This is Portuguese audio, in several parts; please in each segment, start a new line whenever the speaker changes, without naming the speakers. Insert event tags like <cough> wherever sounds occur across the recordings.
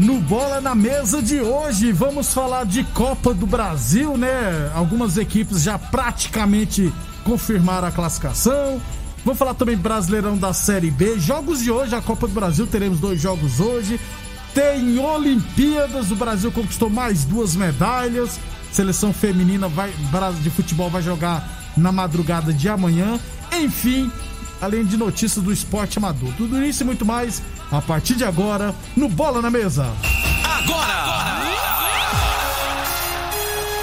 No Bola na Mesa de hoje, vamos falar de Copa do Brasil, né? Algumas equipes já praticamente confirmaram a classificação. Vamos falar também Brasileirão da Série B. Jogos de hoje, a Copa do Brasil, teremos dois jogos hoje. Tem Olimpíadas, o Brasil conquistou mais duas medalhas. Seleção feminina vai, de futebol vai jogar na madrugada de amanhã. Enfim, além de notícias do esporte amador. Tudo isso e muito mais a partir de agora no Bola na Mesa.
Agora!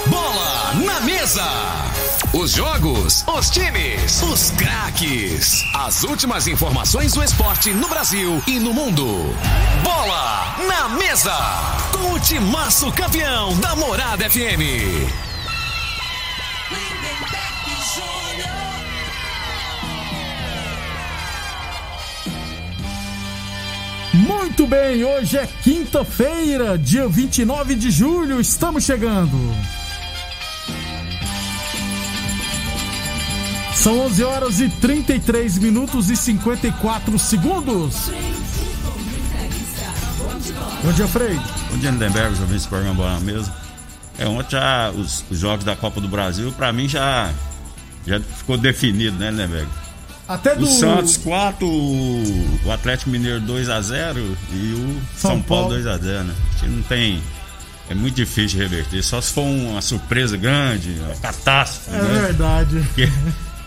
Bola na Mesa! Os jogos, os times, os craques. As últimas informações do esporte no Brasil e no mundo. Bola na mesa. Com o timaço campeão da Morada FM.
Muito bem, hoje é quinta-feira, dia 29 de julho, estamos chegando. São 11 horas e 33 minutos e 54 segundos. Bom dia, Frei.
Bom dia, Lindenberg, já vi esse programa bola na mesa. É, ontem já os, os jogos da Copa do Brasil, pra mim já, já ficou definido, né, Lindenberg?
Até do...
O Santos 4, o Atlético Mineiro 2 a 0 e o São, São Paulo 2 a 0 né? A gente não tem. É muito difícil reverter. Só se for uma surpresa grande, uma catástrofe.
É
né?
verdade.
Porque,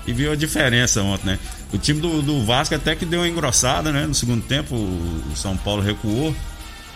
e viu a diferença ontem, né? O time do, do Vasco até que deu uma engrossada, né? No segundo tempo, o São Paulo recuou.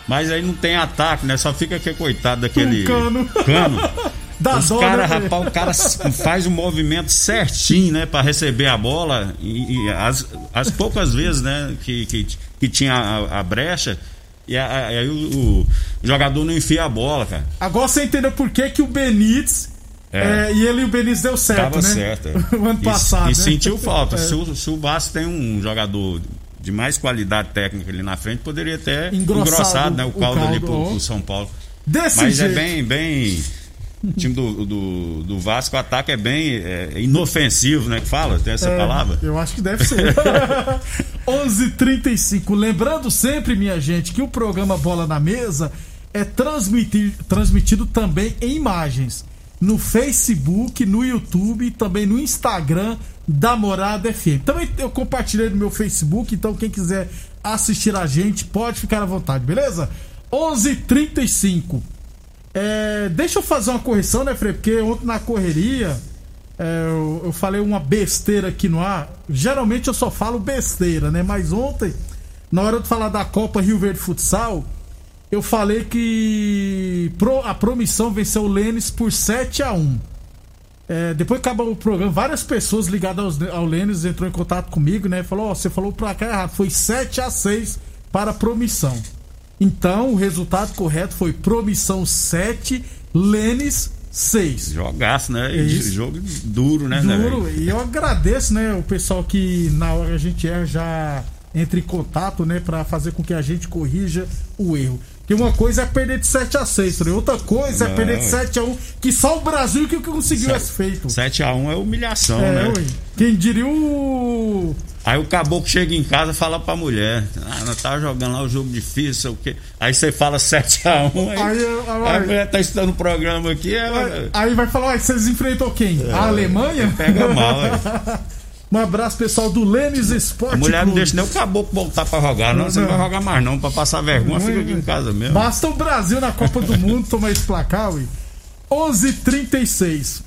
Mas aí não tem ataque, né? Só fica aquele coitado daquele.
Um cano.
cano. <laughs>
Dá
Os cara,
né,
rapaz, o cara faz o movimento certinho, né, para receber a bola e, e as, as poucas vezes, né, que, que, que tinha a, a brecha e aí o, o jogador não enfia a bola, cara.
Agora você entendeu por que, que o Benítez.
É.
é, e ele e o Benítez deu certo,
Tava
né?
certo. é. <laughs>
o ano
E-
passado.
E,
né?
sentiu falta.
É.
Se, o, se o Vasco tem um jogador de mais qualidade técnica ali na frente, poderia ter
Engrossado
engrossado, né, o
o
caldo ali
caldo,
pro, pro São Paulo.
Desse
Mas
jeito.
é bem, bem. O time do, do, do Vasco, o ataque é bem é, inofensivo, né? Que fala, tem essa
É,
palavra.
Eu acho que deve ser. <laughs> 11:35. Lembrando sempre, minha gente, que o programa Bola na Mesa é transmitir, transmitido também em imagens no Facebook, no YouTube e também no Instagram da Morada FM. Também eu compartilhei no meu Facebook, então quem quiser assistir a gente pode ficar à vontade, beleza? 11:35. É, deixa eu fazer uma correção, né, Frei? Porque ontem na correria é, eu, eu falei uma besteira aqui no ar. Geralmente eu só falo besteira, né? Mas ontem, na hora de falar da Copa Rio Verde Futsal, eu falei que pro- a promissão venceu o Lênis por 7 a 1 É, depois que acabou o programa, várias pessoas ligadas ao Lênis entrou em contato comigo, né? Falou, ó, você falou pra cá errado. Foi 7 a 6 para a promissão. Então, o resultado correto foi promissão 7, Lênis 6.
Jogaço, né?
É isso.
Jogo duro, né, né,
Duro.
velho?
E eu agradeço, né, o pessoal que na hora a gente erra já entra em contato, né, pra fazer com que a gente corrija o erro. Porque uma coisa é perder de 7 a 6, né? outra coisa é
Não.
perder de 7 a 1, que só o Brasil que conseguiu
Sete-
esse feito.
7x1 é humilhação,
É,
né?
ué. Quem diria o.
Aí o caboclo chega em casa e fala pra mulher: Ah, nós tava jogando lá o jogo difícil, o quê. Aí você fala 7x1, aí,
Aí,
aí,
aí-
a mulher tá estudando o programa aqui, ela
Aí vai falar, ué, vocês enfrentou quem? A Alemanha?
É, pega mal. <laughs>
Um abraço, pessoal do Lênis Esporte
A mulher não
Clube.
deixa nem o caboclo voltar pra jogar, não. Você não
Não.
vai jogar mais, não. Pra passar vergonha, fica aqui em casa mesmo.
Basta o Brasil na Copa do Mundo tomar esse placar, ui. 11:36.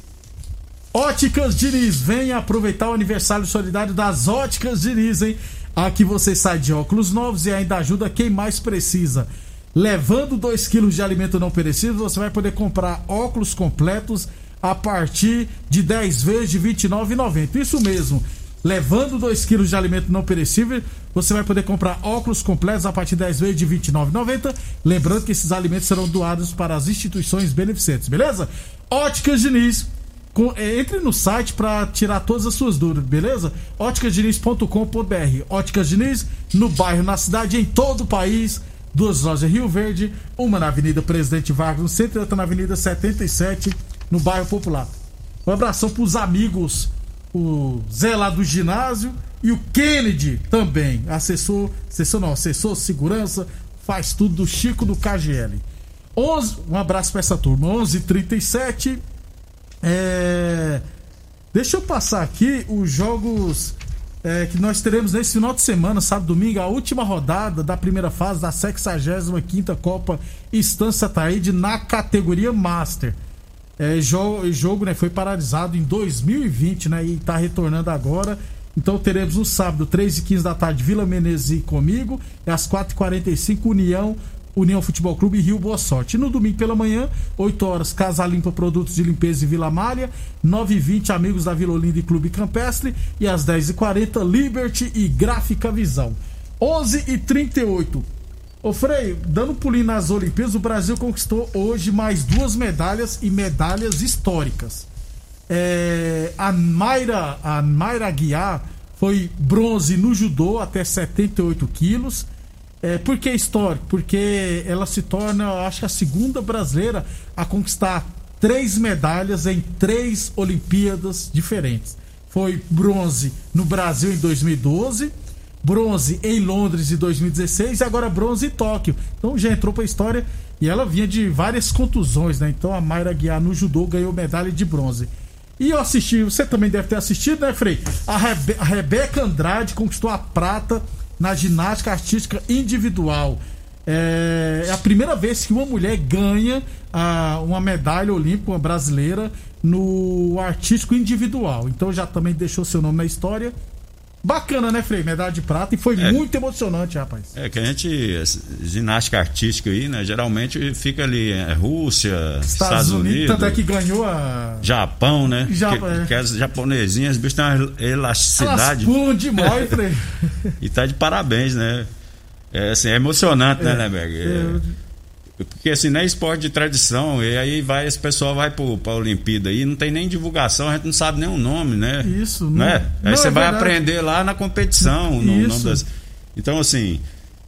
Óticas Diniz, venha aproveitar o aniversário solidário das Óticas Diniz, hein? Aqui você sai de óculos novos e ainda ajuda quem mais precisa. Levando 2 quilos de alimento não perecível, você vai poder comprar óculos completos a partir de 10 vezes de R$ 29,90. Isso mesmo. Levando 2 quilos de alimento não perecível, você vai poder comprar óculos completos a partir de 10 vezes de R$ 29,90. Lembrando que esses alimentos serão doados para as instituições beneficentes, beleza? Óticas Diniz é, entre no site para tirar todas as suas dúvidas, beleza? óticasdiniz.com.br Óticas Diniz, no bairro, na cidade, em todo o país. Duas lojas Rio Verde, uma na Avenida Presidente Vargas, no centro, e outra na Avenida 77, no bairro Popular. Um abração pros amigos, o Zé lá do ginásio e o Kennedy também, assessor, assessor não, assessor segurança, faz tudo do Chico do KGL. 11, um abraço para essa turma, 11:37 é... Deixa eu passar aqui os jogos é, que nós teremos nesse final de semana, sábado domingo, a última rodada da primeira fase da 65 Copa Estância Taíde na categoria Master. É, jogo, jogo né, foi paralisado em 2020 né, e está retornando agora. Então teremos no sábado, 3 e 15 da tarde, Vila Menezes comigo, e às 4h45, União União Futebol Clube Rio Boa Sorte. E no domingo pela manhã, 8 horas, Casa Limpa Produtos de Limpeza e Vila Malha, 9h20, Amigos da Vila Olinda e Clube Campestre, e às 10h40, Liberty e Gráfica Visão. 11h38. Ô Frei, dando pulinho nas Olimpíadas, o Brasil conquistou hoje mais duas medalhas e medalhas históricas. É, a Mayra, a Mayra Guiar foi bronze no judô até 78 quilos é, por que histórico? Porque ela se torna, acho que a segunda brasileira a conquistar três medalhas em três Olimpíadas diferentes. Foi bronze no Brasil em 2012, bronze em Londres em 2016 e agora bronze em Tóquio. Então já entrou para a história e ela vinha de várias contusões, né? Então a Mayra Guiar no judô ganhou medalha de bronze. E eu assisti, você também deve ter assistido, né, Frei? A, Rebe a Rebeca Andrade conquistou a prata na ginástica artística individual. É, é a primeira vez que uma mulher ganha ah, uma medalha olímpica brasileira no artístico individual. Então já também deixou seu nome na história. Bacana, né, Frei? Medalha de prata e foi é, muito emocionante, rapaz.
É que a gente, ginástica artística aí, né? Geralmente fica ali é, Rússia, Estados, Estados Unidos, Unidos.
Tanto é que ganhou a.
Japão, né? Japão, que, é. que as japonesinhas, as bichas têm uma elasticidade.
Elas pulam demais, Frei. <laughs>
e tá de parabéns, né? É, assim, é emocionante, né, é, né, Berg? É. Porque assim, não é esporte de tradição, e aí vai, esse pessoal vai para a Olimpíada aí, não tem nem divulgação, a gente não sabe nem o nome, né?
Isso,
não. Né? Aí não, você é vai verdade. aprender lá na competição. No, Isso. Das... Então, assim,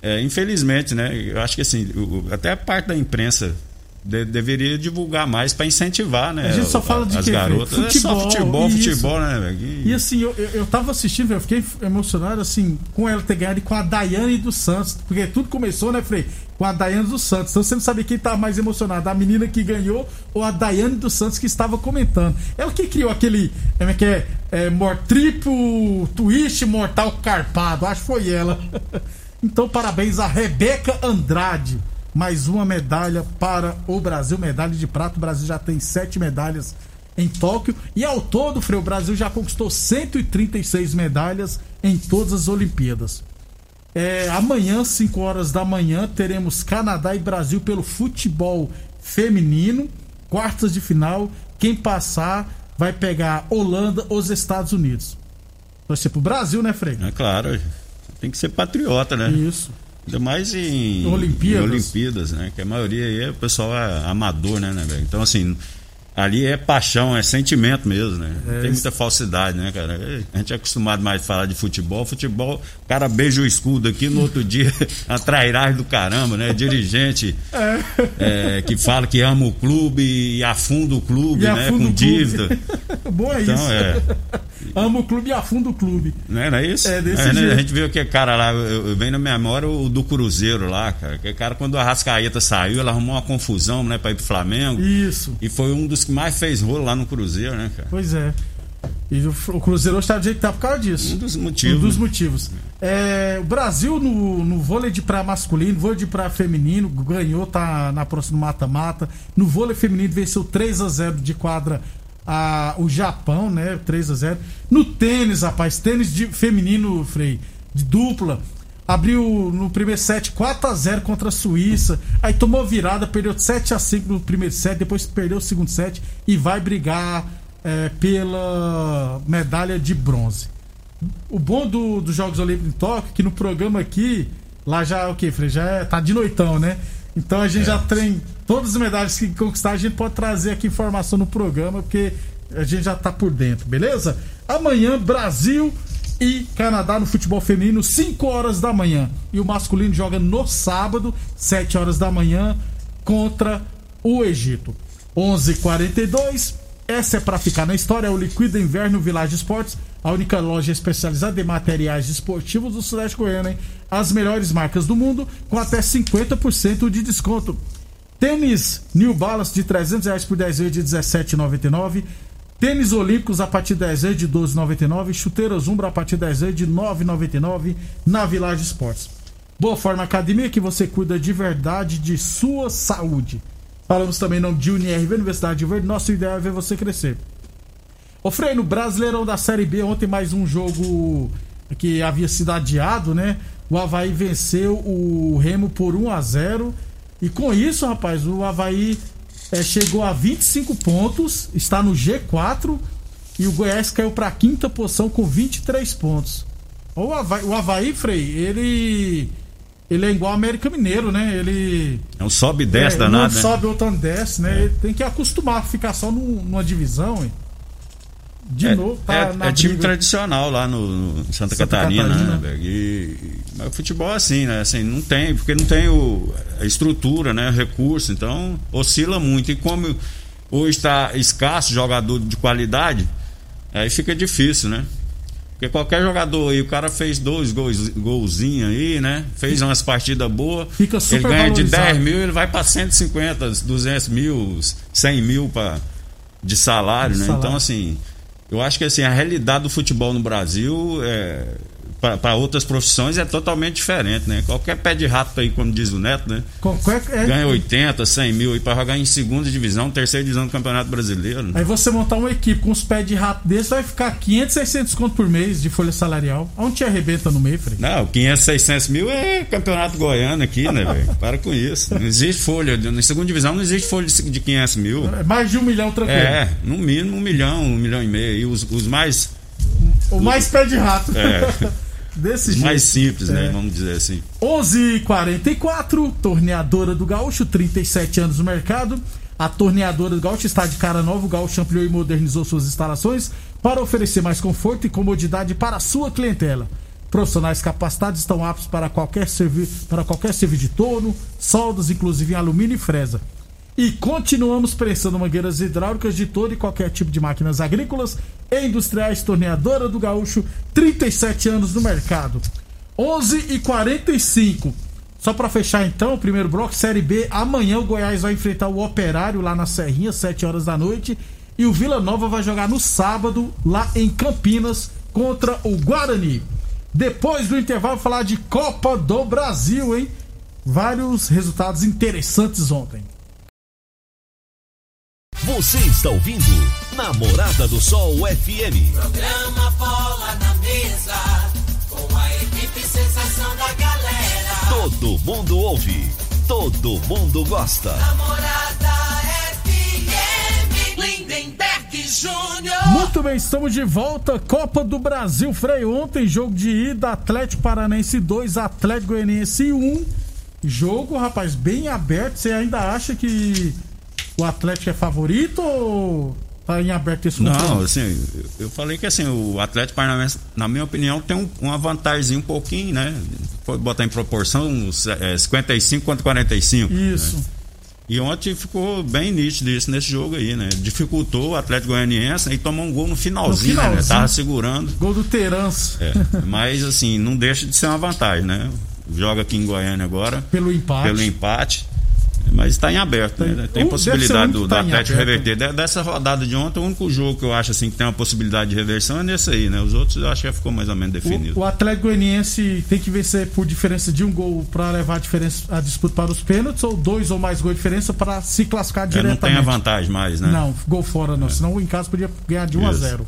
é, infelizmente, né? Eu acho que assim, o, até a parte da imprensa de, deveria divulgar mais para incentivar, né?
A gente só fala de
as garotas.
Futebol, é só
futebol, isso. futebol, né?
E, e assim, eu, eu tava assistindo, eu fiquei emocionado assim com ela ter ganhado e com a Daiane dos Santos, porque tudo começou, né, Frei? Com a Daiane dos Santos. Então você não sabia quem tava mais emocionado, a menina que ganhou ou a Daiane dos Santos que estava comentando. Ela que criou aquele, é que é, é triplo twist mortal carpado, acho que foi ela. <laughs> então parabéns a Rebeca Andrade mais uma medalha para o Brasil, medalha de prata. O Brasil já tem sete medalhas em Tóquio e ao todo, Frei, o Brasil já conquistou 136 medalhas em todas as Olimpíadas. É, amanhã, 5 horas da manhã, teremos Canadá e Brasil pelo futebol feminino, quartas de final. Quem passar vai pegar Holanda ou os Estados Unidos. Vai ser pro Brasil, né, Frei?
É claro, tem que ser patriota, né?
Isso.
Ainda mais em Olimpíadas. em Olimpíadas, né? Que a maioria aí é o pessoal é amador, né, né, velho? Então, assim, ali é paixão, é sentimento mesmo, né? É, tem muita falsidade, né, cara? A gente é acostumado mais a falar de futebol. Futebol, o cara beija o escudo aqui, no outro dia, <laughs> a trairagem do caramba, né? Dirigente é. É, que fala que ama o clube e afunda o clube, e né? Com dívida. <laughs>
Bom é então, isso. É. Ama o clube e afunda o clube.
Não era isso?
É, desse é, né?
A gente viu que cara lá, eu, eu venho na memória o do Cruzeiro lá, cara. Que cara, quando a Rascaeta saiu, ela arrumou uma confusão, né, pra ir pro Flamengo.
Isso.
E foi um dos que mais fez rolo lá no Cruzeiro, né, cara?
Pois é. E o, Cruzeiro hoje está do jeito que tá por causa disso.
Um dos motivos.
Um dos motivos. É, o Brasil no, no vôlei de praia masculino, vôlei de praia feminino, ganhou, tá na próxima mata-mata. No vôlei feminino venceu 3 a 0 de quadra a, o Japão, né? 3 a 0 No tênis, rapaz, tênis de feminino, Frei, de dupla. Abriu no primeiro set 4 a 0 contra a Suíça. Aí tomou virada, perdeu 7 a 5 no primeiro set, depois perdeu o segundo set e vai brigar é, pela medalha de bronze. O bom do, dos Jogos Olímpicos em Tóquio, é que no programa aqui, lá já o que, Frei? Já é, tá de noitão, né? Então a gente é. já tem todas as medalhas que conquistar, a gente pode trazer aqui informação no programa, porque a gente já tá por dentro, beleza? Amanhã, Brasil e Canadá no futebol feminino, 5 horas da manhã. E o masculino joga no sábado, 7 horas da manhã, contra o Egito. 11:42 h 42 essa é para ficar na história, é o Liquida Inverno Village Esportes, a única loja especializada em materiais esportivos do Sudeste Goiano, hein? As melhores marcas do mundo, com até 50% de desconto. Tênis New Balance de 300 reais por 10 vezes de 17,99. Tênis Olímpicos a partir de 10 vezes de 12,99. Chuteiras Umbra a partir de 10 vezes de 9,99 na Village Esportes. Boa Forma Academia, que você cuida de verdade de sua saúde. Falamos também em nome de UniRV, Universidade de Verde. Nosso ideal é ver você crescer. Ô Frei, no Brasileirão da Série B, ontem mais um jogo que havia sido adiado, né? O Havaí venceu o Remo por 1 a 0 E com isso, rapaz, o Havaí é, chegou a 25 pontos, está no G4 e o Goiás caiu para a quinta posição com 23 pontos. O Havaí, o Havaí, Frei, ele ele é igual ao América Mineiro, né? Ele.
É um sobe e desce é, danado.
Um
né?
sobe, outro desce, né? É. Ele tem que acostumar a ficar só numa divisão, hein?
De é, novo, tá é, é time tradicional lá no, no Santa, Santa, Catarina, Catarina. né, e, e, mas o futebol é assim, né? Assim, não tem, porque não tem o, a estrutura, né? Recurso, então oscila muito. E como hoje está escasso jogador de qualidade, aí fica difícil, né? Porque qualquer jogador aí, o cara fez dois gols, golzinhos aí, né? Fez umas partidas boas.
Fica super
Ele ganha de 10 mil, ele vai para 150, 200 mil, 100 mil pra, de salário, de né? Salário. Então, assim, eu acho que assim, a realidade do futebol no Brasil é, para outras profissões é totalmente diferente, né? Qualquer pé de rato aí, como diz o Neto, né? Qualquer, é... Ganha 80, 100 mil aí para jogar em segunda divisão, terceira divisão do Campeonato Brasileiro. Né?
Aí você montar uma equipe com os pés de rato desse vai ficar 500, 600 conto por mês de folha salarial. Onde te arrebenta no meio, Fred?
Não, 500, 600 mil é Campeonato Goiano aqui, né, velho? <laughs> Para com isso. Não existe folha. Na segunda divisão não existe folha de 500 mil.
É mais de um milhão tranquilo.
É, no mínimo um milhão, um milhão e meio. E os, os mais.
O mais pé de rato.
É. <laughs> Desse jeito. Mais simples, né? É. Vamos dizer assim.
11:44 Torneadora do Gaúcho, 37 anos no mercado. A Torneadora do Gaúcho está de cara nova. O Gaúcho ampliou e modernizou suas instalações para oferecer mais conforto e comodidade para a sua clientela. Profissionais capacitados estão aptos para qualquer serviço, para qualquer serviço de torno, soldas, inclusive em alumínio e fresa. E continuamos prestando mangueiras hidráulicas de todo e qualquer tipo de máquinas agrícolas e industriais. Torneadora do Gaúcho, 37 anos no mercado. 11 e 45 Só para fechar então, o primeiro bloco, Série B. Amanhã o Goiás vai enfrentar o Operário lá na Serrinha, 7 horas da noite. E o Vila Nova vai jogar no sábado, lá em Campinas, contra o Guarani. Depois do intervalo, falar de Copa do Brasil, hein? Vários resultados interessantes ontem.
Você está ouvindo Namorada do Sol FM.
Programa Bola na Mesa, com a equipe sensação da galera.
Todo mundo ouve, todo mundo gosta.
Namorada FM, Lindenberg Júnior.
Muito bem, estamos de volta. Copa do Brasil, freio ontem, jogo de ida, Atlético Paranense 2, Atlético Goianiense 1. Jogo, rapaz, bem aberto. Você ainda acha que o Atlético é favorito ou tá em aberto esse
Não, assim, eu falei que assim, o Atlético Paranaense, na minha opinião, tem um, uma vantagem um pouquinho, né? Foi botar em proporção é, 55 contra 45.
Isso. Né?
E ontem ficou bem nítido isso nesse jogo aí, né? Dificultou o Atlético Goianiense e tomou um gol no finalzinho, no finalzinho. né? Tava segurando.
Gol do Terans.
É, mas assim, não deixa de ser uma vantagem, né? Joga aqui em Goiânia agora.
Pelo empate.
Pelo empate. Mas está em aberto, né? Tem
Uh,
possibilidade
um
do, do
tá
Atlético reverter. De- Dessa rodada de ontem, o único jogo que eu acho assim que tem uma possibilidade de reversão é nesse aí, né? Os outros eu acho que já ficou mais ou menos definido.
O, o Atlético Goianiense tem que vencer por diferença de um gol para levar a, diferença, a disputa para os pênaltis ou dois ou mais gols de diferença para se classificar
É, não
diretamente.
tem a vantagem mais, né?
Não, gol fora não, senão em casa podia ganhar de 1 a
Isso.
0.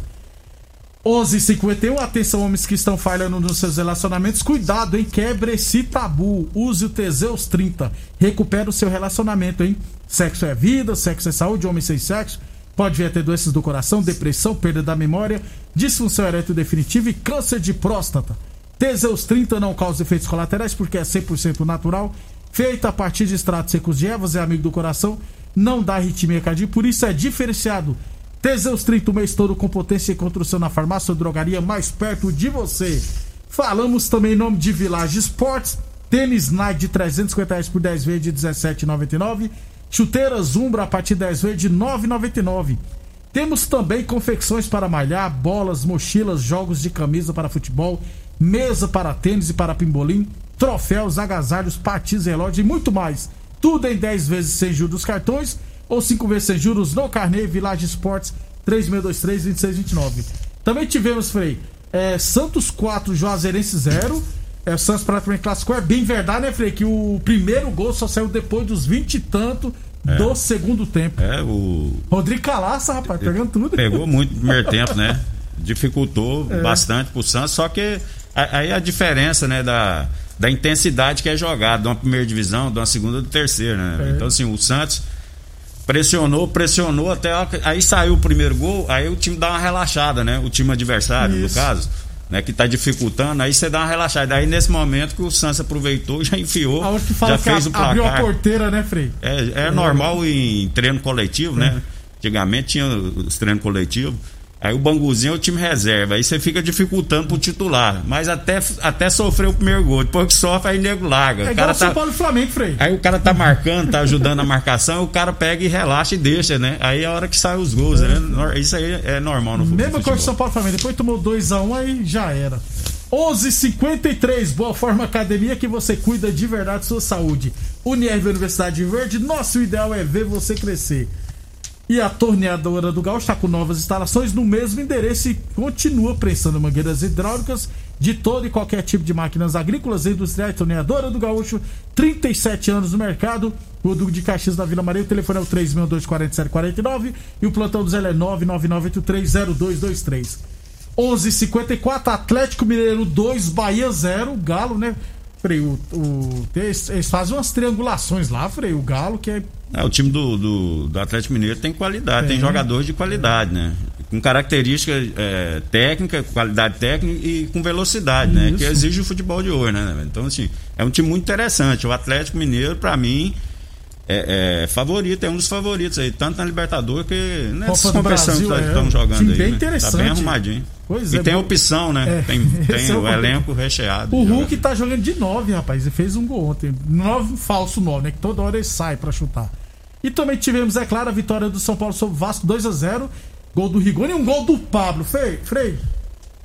11:51 atenção homens que estão falhando nos seus relacionamentos, cuidado, hein? Quebre esse tabu. Use o Teseus 30. Recupera o seu relacionamento, hein? Sexo é vida, sexo é saúde, homem sem sexo pode vir a ter doenças do coração, depressão, perda da memória, disfunção erétil definitiva e câncer de próstata. Teseus 30 não causa efeitos colaterais porque é 100% natural, feito a partir de extratos secos de ervas, é amigo do coração, não dá arritmia cardíaca, por isso é diferenciado. Teseus 30 o mês todo com potência e construção na farmácia ou drogaria mais perto de você. Falamos também em nome de Village Sports, tênis Nike de 350 reais por 10 vezes de 17,99, chuteiras Umbra a partir de 10 vezes de 9,99. Temos também confecções para malhar, bolas, mochilas, jogos de camisa para futebol, mesa para tênis e para pimbolim, troféus, agasalhos, patins, relógios e muito mais. Tudo em 10 vezes sem juros cartões ou 5 vezes sem juros no Carnê Village Sports 3623-2629. Também tivemos, Frei, é, Santos 4, Juazeirense 0. É, o Santos praticamente classificou. É bem verdade, né, Frei? Que o primeiro gol só saiu depois dos 20 e tanto do segundo tempo.
É, o.
Rodrigo Calaça, rapaz, pegando tudo.
Pegou muito no primeiro <laughs> tempo, né? Dificultou
É.
bastante pro Santos, só que aí a diferença, né, da, da intensidade que é jogada, de uma primeira divisão, de uma segunda, de terceira, né?
É.
Então, assim, o Santos pressionou, pressionou até. Aí saiu o primeiro gol, aí o time dá uma relaxada, né? O time adversário, no
Isso.
caso. Né, que tá dificultando, aí você dá uma relaxada. Aí nesse momento que o Santos aproveitou, <laughs> já enfiou,
A hora que fala
já fez o
a- abriu a
placar.
porteira, né, Frei?
É, é normal em treino coletivo, né? Antigamente tinha os treinos coletivos. Aí o Banguzinho é o time reserva. Aí você fica dificultando pro titular. Mas até, até sofrer o primeiro gol. Depois que sofre, aí nego larga.
É
o cara
o São
tá,
Paulo e Flamengo, Frei.
aí o cara tá marcando, tá ajudando a marcação, o cara pega e relaxa e deixa, né? Aí é a hora que sai os gols, né? Nor- Isso aí é normal no
Mesma
futebol.
coisa que São Paulo e Flamengo. Depois tomou 2x1, aí já era. 11:53 Boa Forma Academia que você cuida de verdade sua saúde. Unirv Universidade Verde, nosso ideal é ver você crescer. E a torneadora do Gaúcho está com novas instalações no mesmo endereço e continua prensando mangueiras hidráulicas de todo e qualquer tipo de máquinas agrícolas e industriais. Torneadora do Gaúcho, 37 anos no mercado. O Duque de Caxias da Vila Maria, o telefone é o 3624749 e o plantão do Zé é 999830223. 11:54 Atlético Mineiro 2, Bahia 0, Galo, né? Frei, o, o- eles, eles fazem umas triangulações lá, Frei, o Galo, que é
É, o time do, do, do Atlético Mineiro tem qualidade, tem,
Tem.
jogadores de qualidade, né? Com característica é, técnica, qualidade técnica e com velocidade, né?
Isso.
Que exige o futebol de hoje, né? Então, assim, é um time muito interessante. O Atlético Mineiro, pra mim, é, é favorito, é um dos favoritos aí, tanto na Libertadores que nessas
Copa do
competições
Brasil,
que
é.
estão jogando
Time
aí.
bem
né? Tá
interessante.
bem arrumadinho.
Pois
e
é,
tem
bom.
opção, né?
É,
Tem, <laughs> tem
é
o elenco recheado.
O Hulk
jogadores.
tá jogando de 9, rapaz. Ele fez um gol ontem. Nove, falso 9, né? Que toda hora ele sai pra chutar. E também tivemos, é claro, a vitória do São Paulo sobre o Vasco 2 a 0 Gol do Rigoni e um gol do Pablo. Frei, Frei,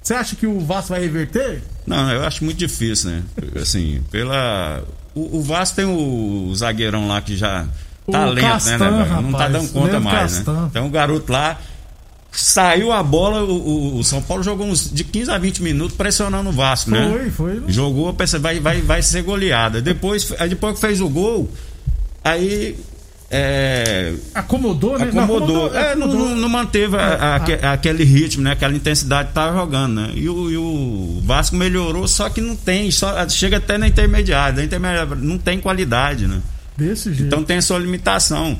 você acha que o Vasco vai reverter?
Não, eu acho muito difícil, né? Assim, pela. O, o Vasco tem o, zagueirão lá que já tá
O
lento,
Castan,
né, né? velho? Não tá
rapaz,
dando conta mais,
Castan.
né? Tem um garoto lá. Saiu a bola, o, o- São Paulo jogou uns de 15 a 20 minutos pressionando o Vasco, né?
Foi, foi.
Jogou, vai, vai, vai ser goleada. Depois, depois que fez o gol, aí. É,
Acomodou, né?
acomodou.
Não,
É, não,
acomodou.
não- não manteve a- a-
É,
aque- aquele ritmo, né? Aquela intensidade que tava jogando, né? E o, e o Vasco melhorou, só que não tem, só, chega até na intermediária. Na intermediária não tem qualidade, né?
Desse jeito.
Então tem a sua limitação.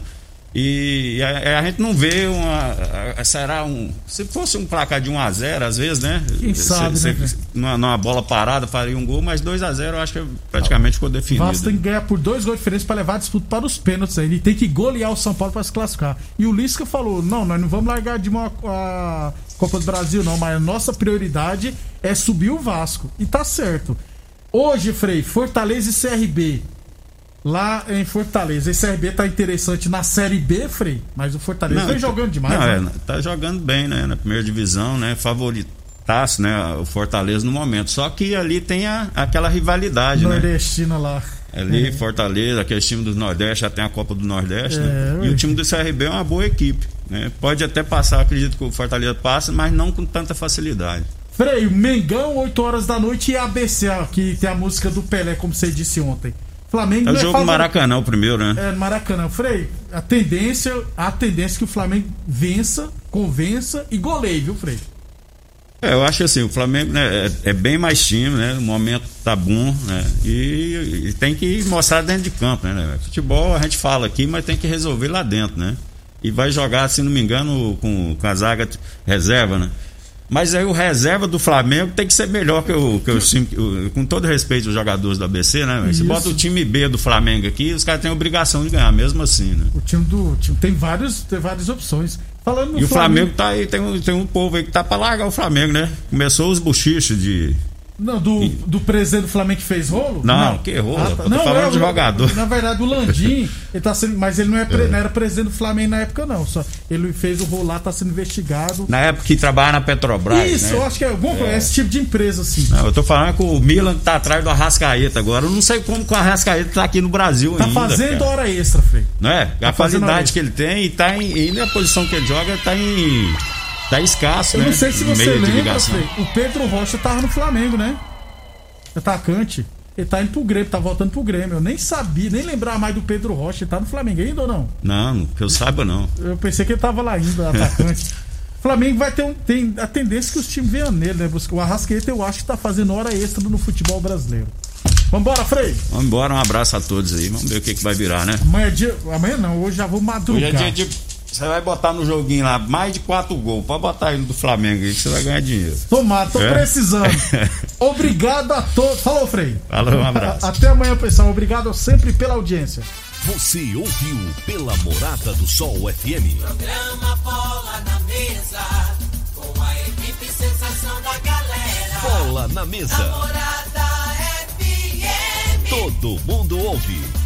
E a, a gente não vê uma. a- será um. Se fosse um placar de 1 a 0 às vezes, né?
Quem sabe,
Cê-
né,
numa, numa bola parada faria um gol, mas 2 a 0 eu acho que praticamente ficou
O
definido.
Vasco tem que ganhar por dois gols diferentes para levar a disputa para os pênaltis. aí. Ele tem que golear o São Paulo para se classificar. E o Lisca falou: não, nós não vamos largar de uma a Copa do Brasil, não, mas a nossa prioridade é subir o Vasco. E tá certo. Hoje, Frei, Fortaleza e CRB. Lá em Fortaleza. Esse CRB tá interessante na Série B, Frei, mas o Fortaleza vem jogando demais.
Não,
né?
é, tá jogando bem, né? Na primeira divisão, né? Favoritaço, né? O Fortaleza no momento. Só que ali tem a, aquela rivalidade, né?
Nordestina lá.
Ali, Fortaleza, aquele time do Nordeste, já tem a Copa do Nordeste, né?
É,
E
ué.
o time do CRB é uma boa equipe, né? Pode até passar, acredito que o Fortaleza passa, mas não com tanta facilidade.
Freio, Mengão, 8 horas da noite e ABC, que tem a música do Pelé, como você disse ontem. Flamengo
É o
não
jogo do
favor-
Maracanã, o primeiro, né?
É, Maracanã. Frei, a tendência, a tendência é que o Flamengo vença, convença e goleie, viu, Frei?
É, eu acho assim, o Flamengo né, é, é bem mais time, né? O momento tá bom, né? E, e tem que mostrar dentro de campo, né? Futebol a gente fala aqui, mas tem que resolver lá dentro, né? E vai jogar, se não me engano, com, com a zaga reserva, né? Mas aí o reserva do Flamengo tem que ser melhor que o, que o com todo respeito aos jogadores do ABC, né?
Isso.
bota o time B do Flamengo aqui, os caras têm obrigação de ganhar, mesmo assim, né?
O time do. time tem, vários, tem várias opções. Falando
E o Flamengo tá aí, tem um, tem um povo aí que tá pra largar o Flamengo, né? Começou os bochichos de.
Não, do, do presidente do Flamengo que fez rolo?
Não, que rolo? Eu tô falando
é,
de jogador.
Na verdade, o Landim, <laughs> ele tá sendo. Mas ele não, é, pre- não era presidente do Flamengo na época, não. Só ele fez o rolo lá, tá sendo investigado.
Na época que trabalha na Petrobras.
Isso,
né?
eu acho que é alguma coisa, esse tipo de empresa, assim.
Não, eu tô falando que o Milan tá atrás do Arrascaeta agora. Eu não sei como que o Arrascaeta tá aqui no Brasil
Tá
ainda.
fazendo
cara.
hora extra, Frei.
Não é?
Tá
a qualidade que ele tem e tá em. E na posição que ele joga tá em. Tá escasso,
Eu
né?
não sei se você
meio de
lembra. Frei, o Pedro Rocha tava no Flamengo, né? Atacante. Ele tá indo pro Grêmio, tá voltando pro Grêmio. Eu nem sabia, nem lembrava mais do Pedro Rocha. Ele tá no Flamengo ainda ou não?
Não, que eu saiba não.
Eu pensei que ele tava lá ainda, atacante. <laughs> Flamengo vai ter um, tem a tendência que os times venham nele, né? O Arrascaeta eu acho que tá fazendo hora extra no futebol brasileiro. Vambora, Frei.
Vamos embora, um abraço a todos aí. Vamos ver o que, que vai virar, né?
Amanhã é dia. Amanhã não, hoje já vou madrugar.
Hoje é dia de. Você vai botar no joguinho lá mais de quatro gols. Pode botar ele do Flamengo aí que você vai ganhar dinheiro.
Tomara, tô
É?
precisando. <laughs> Obrigado a todos. Falou, Frei.
Falou, um abraço.
Até amanhã, pessoal. Obrigado sempre pela audiência.
Você ouviu pela Morada do Sol FM.
Programa Bola na Mesa, com a equipe sensação da galera.
Bola na mesa.
Morada FM.
Todo mundo ouve.